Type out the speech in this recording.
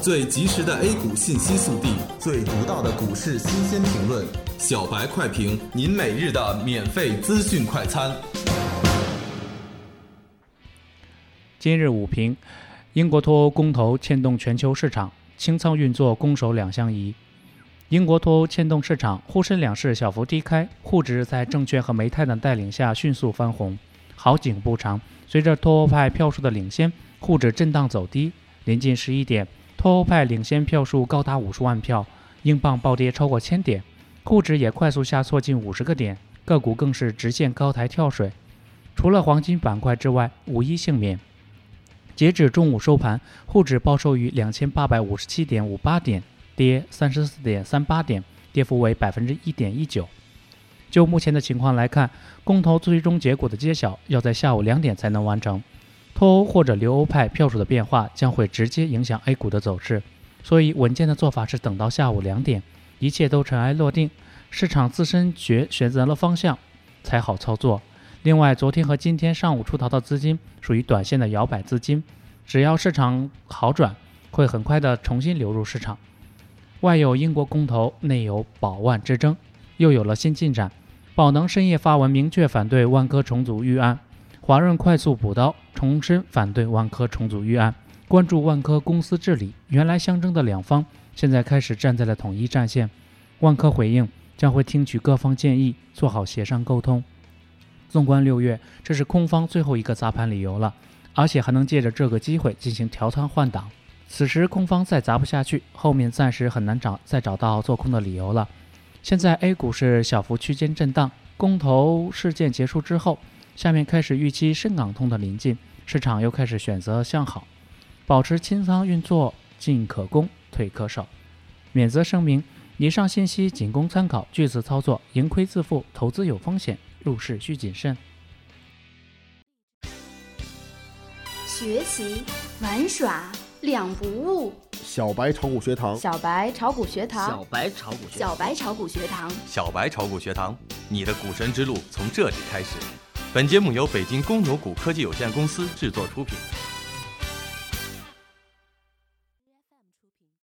最及时的 A 股信息速递，最独到的股市新鲜评论，小白快评，您每日的免费资讯快餐。今日午评：英国脱欧公投牵动全球市场，清仓运作攻守两相宜。英国脱欧牵动市场，沪深两市小幅低开，沪指在证券和煤炭的带领下迅速翻红。好景不长，随着脱欧派票数的领先，沪指震荡走低。临近十一点，脱欧派领先票数高达五十万票，英镑暴跌超过千点，沪指也快速下挫近五十个点，个股更是直线高台跳水。除了黄金板块之外，无一幸免。截止中午收盘，沪指报收于两千八百五十七点五八点，跌三十四点三八点，跌幅为百分之一点一九。就目前的情况来看，公投最终结果的揭晓要在下午两点才能完成。脱欧或者留欧派票数的变化将会直接影响 A 股的走势，所以稳健的做法是等到下午两点，一切都尘埃落定，市场自身决选择了方向，才好操作。另外，昨天和今天上午出逃的资金属于短线的摇摆资金，只要市场好转，会很快的重新流入市场。外有英国公投，内有宝万之争，又有了新进展。宝能深夜发文明确反对万科重组预案，华润快速补刀重申反对万科重组预案，关注万科公司治理。原来相争的两方，现在开始站在了统一战线。万科回应将会听取各方建议，做好协商沟通。纵观六月，这是空方最后一个砸盘理由了，而且还能借着这个机会进行调仓换挡。此时空方再砸不下去，后面暂时很难找再找到做空的理由了。现在 A 股是小幅区间震荡，公投事件结束之后，下面开始预期深港通的临近，市场又开始选择向好，保持清仓运作，进可攻，退可守。免责声明：以上信息仅供参考，据此操作，盈亏自负，投资有风险。入市需谨慎。学习玩耍两不误。小白炒股学堂，小白炒股学堂，小白炒股学，小白炒股学堂，小白炒股学堂，你的股神之路从这里开始。本节目由北京公牛谷科技有限公司制作出品。